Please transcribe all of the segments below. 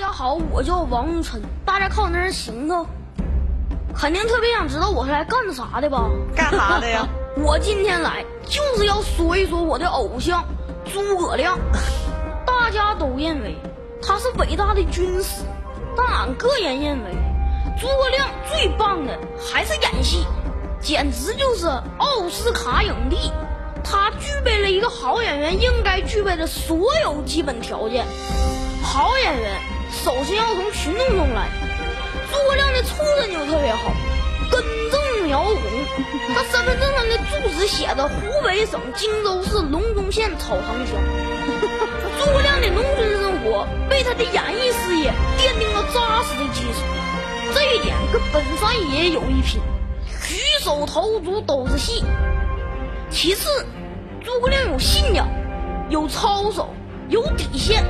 家好，我叫王玉琛，大家看我那行头，肯定特别想知道我是来干啥的吧？干啥的呀？我今天来就是要说一说我的偶像诸葛亮。大家都认为他是伟大的军师，但俺个人认为，诸葛亮最棒的还是演戏，简直就是奥斯卡影帝。他具备了一个好演员应该具备的所有基本条件。好演员首先要从群众中来。诸葛亮的出身就特别好，根正苗红。他身份证上的住址写着湖北省荆州市隆中县草堂乡。诸葛亮的农村生活为他的演艺事业奠定了扎实的基础，这一点跟本山爷有一拼，举手投足都是戏。其次，诸葛亮有信仰，有操守，有底线，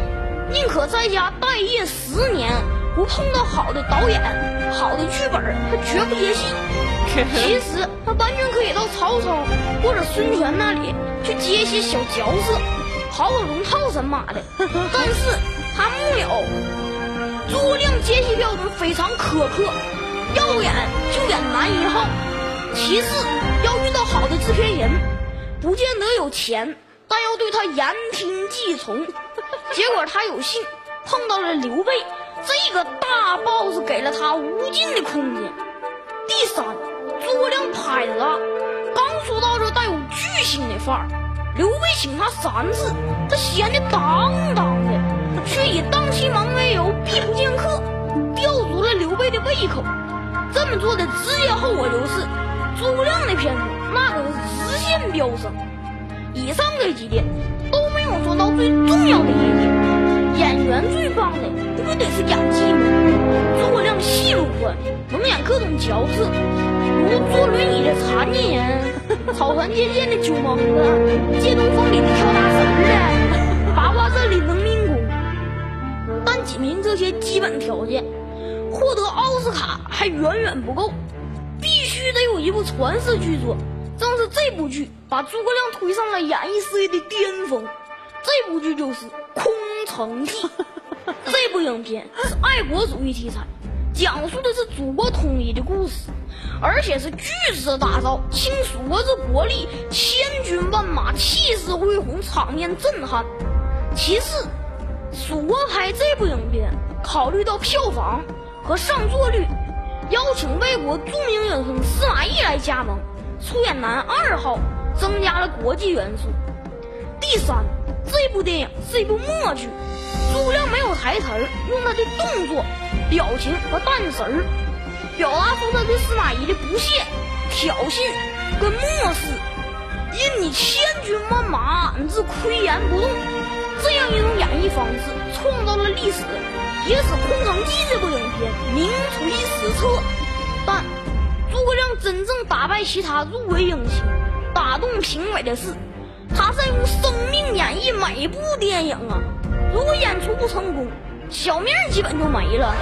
宁可在家待业十年，不碰到好的导演、好的剧本，他绝不接戏。其实他完全可以到曹操或者孙权那里去接一些小角色，跑跑龙套神马的。但是他木有。诸葛亮接戏标准非常苛刻，要演就演男一号。其次，要遇到好的制片人，不见得有钱，但要对他言听计从。结果他有幸碰到了刘备，这个大 boss 给了他无尽的空间。第三，诸葛亮拍的啊，刚说到这带有巨星的范儿，刘备请他三次，他闲的当当的，却以档期忙为由避不见客，吊足了刘备的胃口。这么做的直接后果就是。诸葛亮的片子那可是直线飙升。以上这几点都没有说到最重要的一点，演员最棒的不得是演技吗？诸葛亮戏路宽，能演各种角色，如坐轮椅的残疾人，草船借箭的酒蒙子，借东风里的跳大神的，八卦阵里能民工。但仅凭这些基本条件，获得奥斯卡还远远不够。必须得有一部传世巨作，正是这部剧把诸葛亮推上了演艺事业的巅峰。这部剧就是《空城计 》。这部影片是爱国主义题材，讲述的是祖国统一的故事，而且是巨资打造，倾蜀国之国力，千军万马，气势恢宏，场面震撼。其次，蜀国拍这部影片，考虑到票房和上座率。邀请外国著名影星司马懿来加盟，出演男二号，增加了国际元素。第三，这部电影是一部默剧，诸葛亮没有台词儿，用他的动作、表情和淡神，表达出他对司马懿的不屑、挑衅跟漠视。因你千军万马，俺自岿然不动。这样一种演绎方式，创造了历史。也使《空城计》这部影片名垂史册，但诸葛亮真正打败其他入围影星、打动评委的是，他在用生命演绎每部电影啊！如果演出不成功，小命基本就没了。